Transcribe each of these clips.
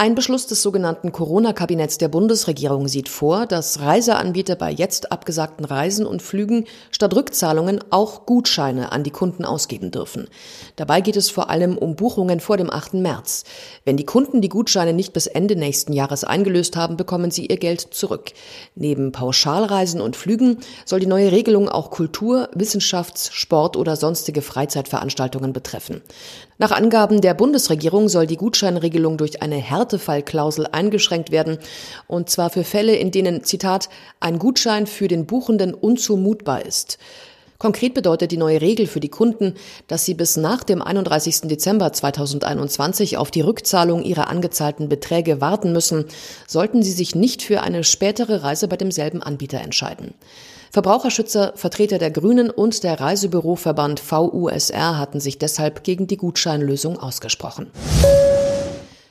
Ein Beschluss des sogenannten Corona-Kabinetts der Bundesregierung sieht vor, dass Reiseanbieter bei jetzt abgesagten Reisen und Flügen statt Rückzahlungen auch Gutscheine an die Kunden ausgeben dürfen. Dabei geht es vor allem um Buchungen vor dem 8. März. Wenn die Kunden die Gutscheine nicht bis Ende nächsten Jahres eingelöst haben, bekommen sie ihr Geld zurück. Neben Pauschalreisen und Flügen soll die neue Regelung auch Kultur, Wissenschafts-, Sport- oder sonstige Freizeitveranstaltungen betreffen. Nach Angaben der Bundesregierung soll die Gutscheinregelung durch eine Härte Härtefallklausel eingeschränkt werden, und zwar für Fälle, in denen, Zitat, ein Gutschein für den Buchenden unzumutbar ist. Konkret bedeutet die neue Regel für die Kunden, dass sie bis nach dem 31. Dezember 2021 auf die Rückzahlung ihrer angezahlten Beträge warten müssen, sollten sie sich nicht für eine spätere Reise bei demselben Anbieter entscheiden. Verbraucherschützer, Vertreter der Grünen und der Reisebüroverband VUSR hatten sich deshalb gegen die Gutscheinlösung ausgesprochen.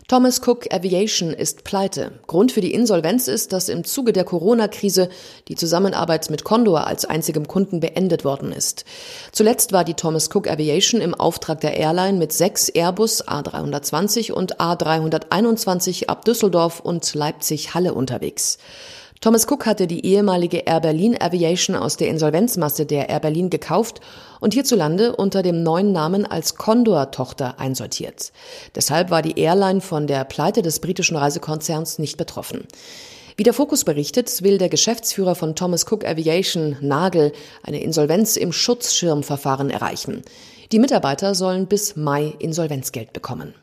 Thomas Cook Aviation ist pleite. Grund für die Insolvenz ist, dass im Zuge der Corona-Krise die Zusammenarbeit mit Condor als einzigem Kunden beendet worden ist. Zuletzt war die Thomas Cook Aviation im Auftrag der Airline mit sechs Airbus A320 und A321 ab Düsseldorf und Leipzig-Halle unterwegs. Thomas Cook hatte die ehemalige Air Berlin Aviation aus der Insolvenzmasse der Air Berlin gekauft und hierzulande unter dem neuen Namen als Condor-Tochter einsortiert. Deshalb war die Airline von der Pleite des britischen Reisekonzerns nicht betroffen. Wie der Fokus berichtet, will der Geschäftsführer von Thomas Cook Aviation, Nagel, eine Insolvenz im Schutzschirmverfahren erreichen. Die Mitarbeiter sollen bis Mai Insolvenzgeld bekommen.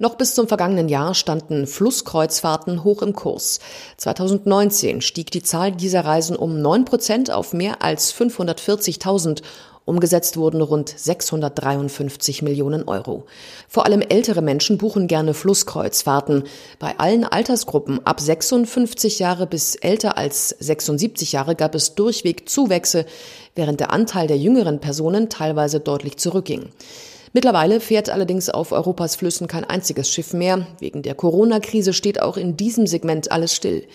Noch bis zum vergangenen Jahr standen Flusskreuzfahrten hoch im Kurs. 2019 stieg die Zahl dieser Reisen um 9 Prozent auf mehr als 540.000 Umgesetzt wurden rund 653 Millionen Euro. Vor allem ältere Menschen buchen gerne Flusskreuzfahrten. Bei allen Altersgruppen ab 56 Jahre bis älter als 76 Jahre gab es durchweg Zuwächse, während der Anteil der jüngeren Personen teilweise deutlich zurückging. Mittlerweile fährt allerdings auf Europas Flüssen kein einziges Schiff mehr. Wegen der Corona-Krise steht auch in diesem Segment alles still.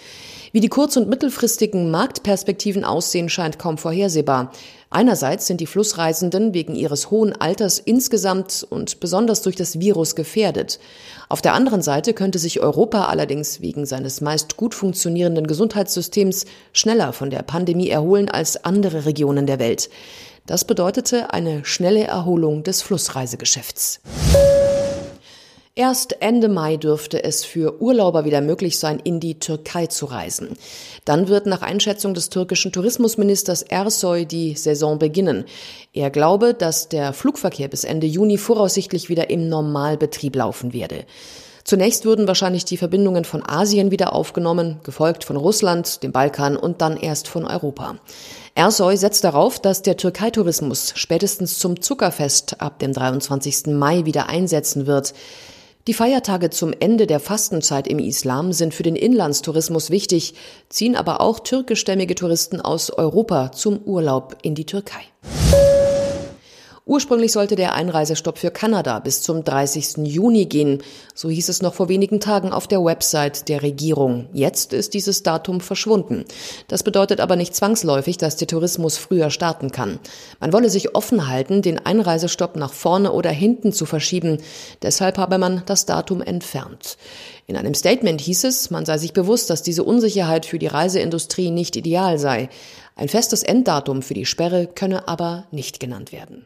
Wie die kurz- und mittelfristigen Marktperspektiven aussehen, scheint kaum vorhersehbar. Einerseits sind die Flussreisenden wegen ihres hohen Alters insgesamt und besonders durch das Virus gefährdet. Auf der anderen Seite könnte sich Europa allerdings wegen seines meist gut funktionierenden Gesundheitssystems schneller von der Pandemie erholen als andere Regionen der Welt. Das bedeutete eine schnelle Erholung des Flussreisegeschäfts. Erst Ende Mai dürfte es für Urlauber wieder möglich sein, in die Türkei zu reisen. Dann wird nach Einschätzung des türkischen Tourismusministers Ersoy die Saison beginnen. Er glaube, dass der Flugverkehr bis Ende Juni voraussichtlich wieder im Normalbetrieb laufen werde. Zunächst würden wahrscheinlich die Verbindungen von Asien wieder aufgenommen, gefolgt von Russland, dem Balkan und dann erst von Europa. Ersoy setzt darauf, dass der Türkei-Tourismus spätestens zum Zuckerfest ab dem 23. Mai wieder einsetzen wird. Die Feiertage zum Ende der Fastenzeit im Islam sind für den Inlandstourismus wichtig, ziehen aber auch türkischstämmige Touristen aus Europa zum Urlaub in die Türkei. Ursprünglich sollte der Einreisestopp für Kanada bis zum 30. Juni gehen. So hieß es noch vor wenigen Tagen auf der Website der Regierung. Jetzt ist dieses Datum verschwunden. Das bedeutet aber nicht zwangsläufig, dass der Tourismus früher starten kann. Man wolle sich offen halten, den Einreisestopp nach vorne oder hinten zu verschieben. Deshalb habe man das Datum entfernt. In einem Statement hieß es, man sei sich bewusst, dass diese Unsicherheit für die Reiseindustrie nicht ideal sei. Ein festes Enddatum für die Sperre könne aber nicht genannt werden.